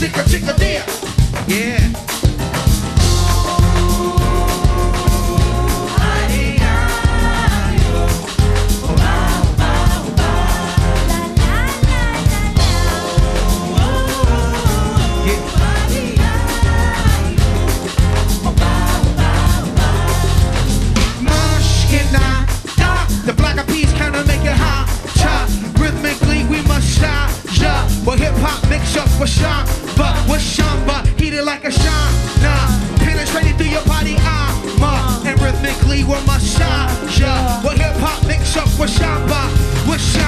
chicka chicka deer. Yeah. Like a shine. Nah, penetrating through your body, armor. Uh, and rhythmically we'll massage ya. What hip hop mix up with samba, with samba.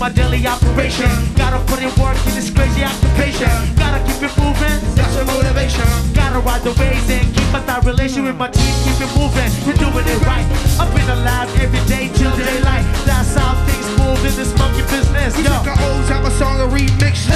My daily operation. Gotta put in work in this crazy occupation. Gotta keep it moving. That's a motivation. Gotta ride the waves and keep a tight relation with my team. Keep it moving. We're doing it right. I've been alive every day till daylight. That's how things move in this monkey business. We Yo. took an old time of song and remix.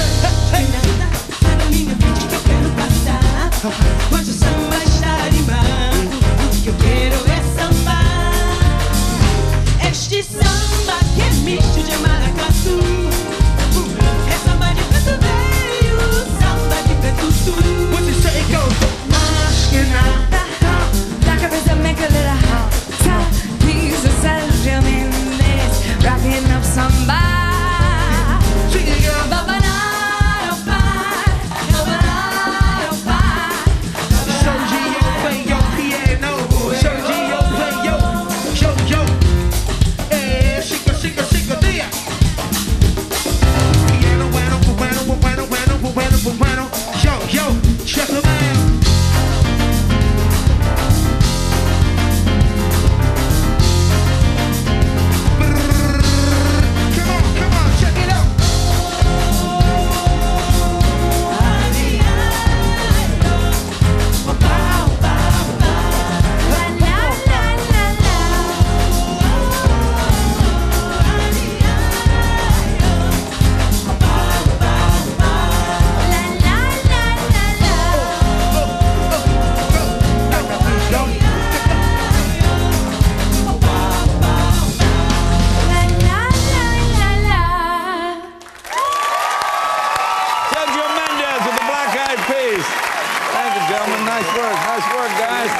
Gentlemen. Nice work. Nice work, guys.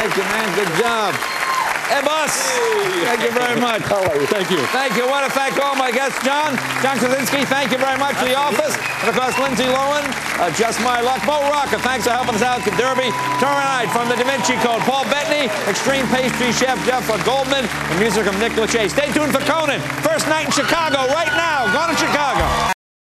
Thank you, man. Good job. Hey, boss. Thank you very much. How are you? Thank you. Thank you. I want to thank all my guests. John, John Krasinski, thank you very much for the office. And of course, Lindsay Lohan, uh, Just My Luck. Mo Rocca, thanks for helping us out at Derby. Tomorrow night from the Da Vinci Code. Paul Bettany, Extreme Pastry Chef Duff Goldman, the music of Nick Lachey. Stay tuned for Conan. First night in Chicago right now. Go to Chicago.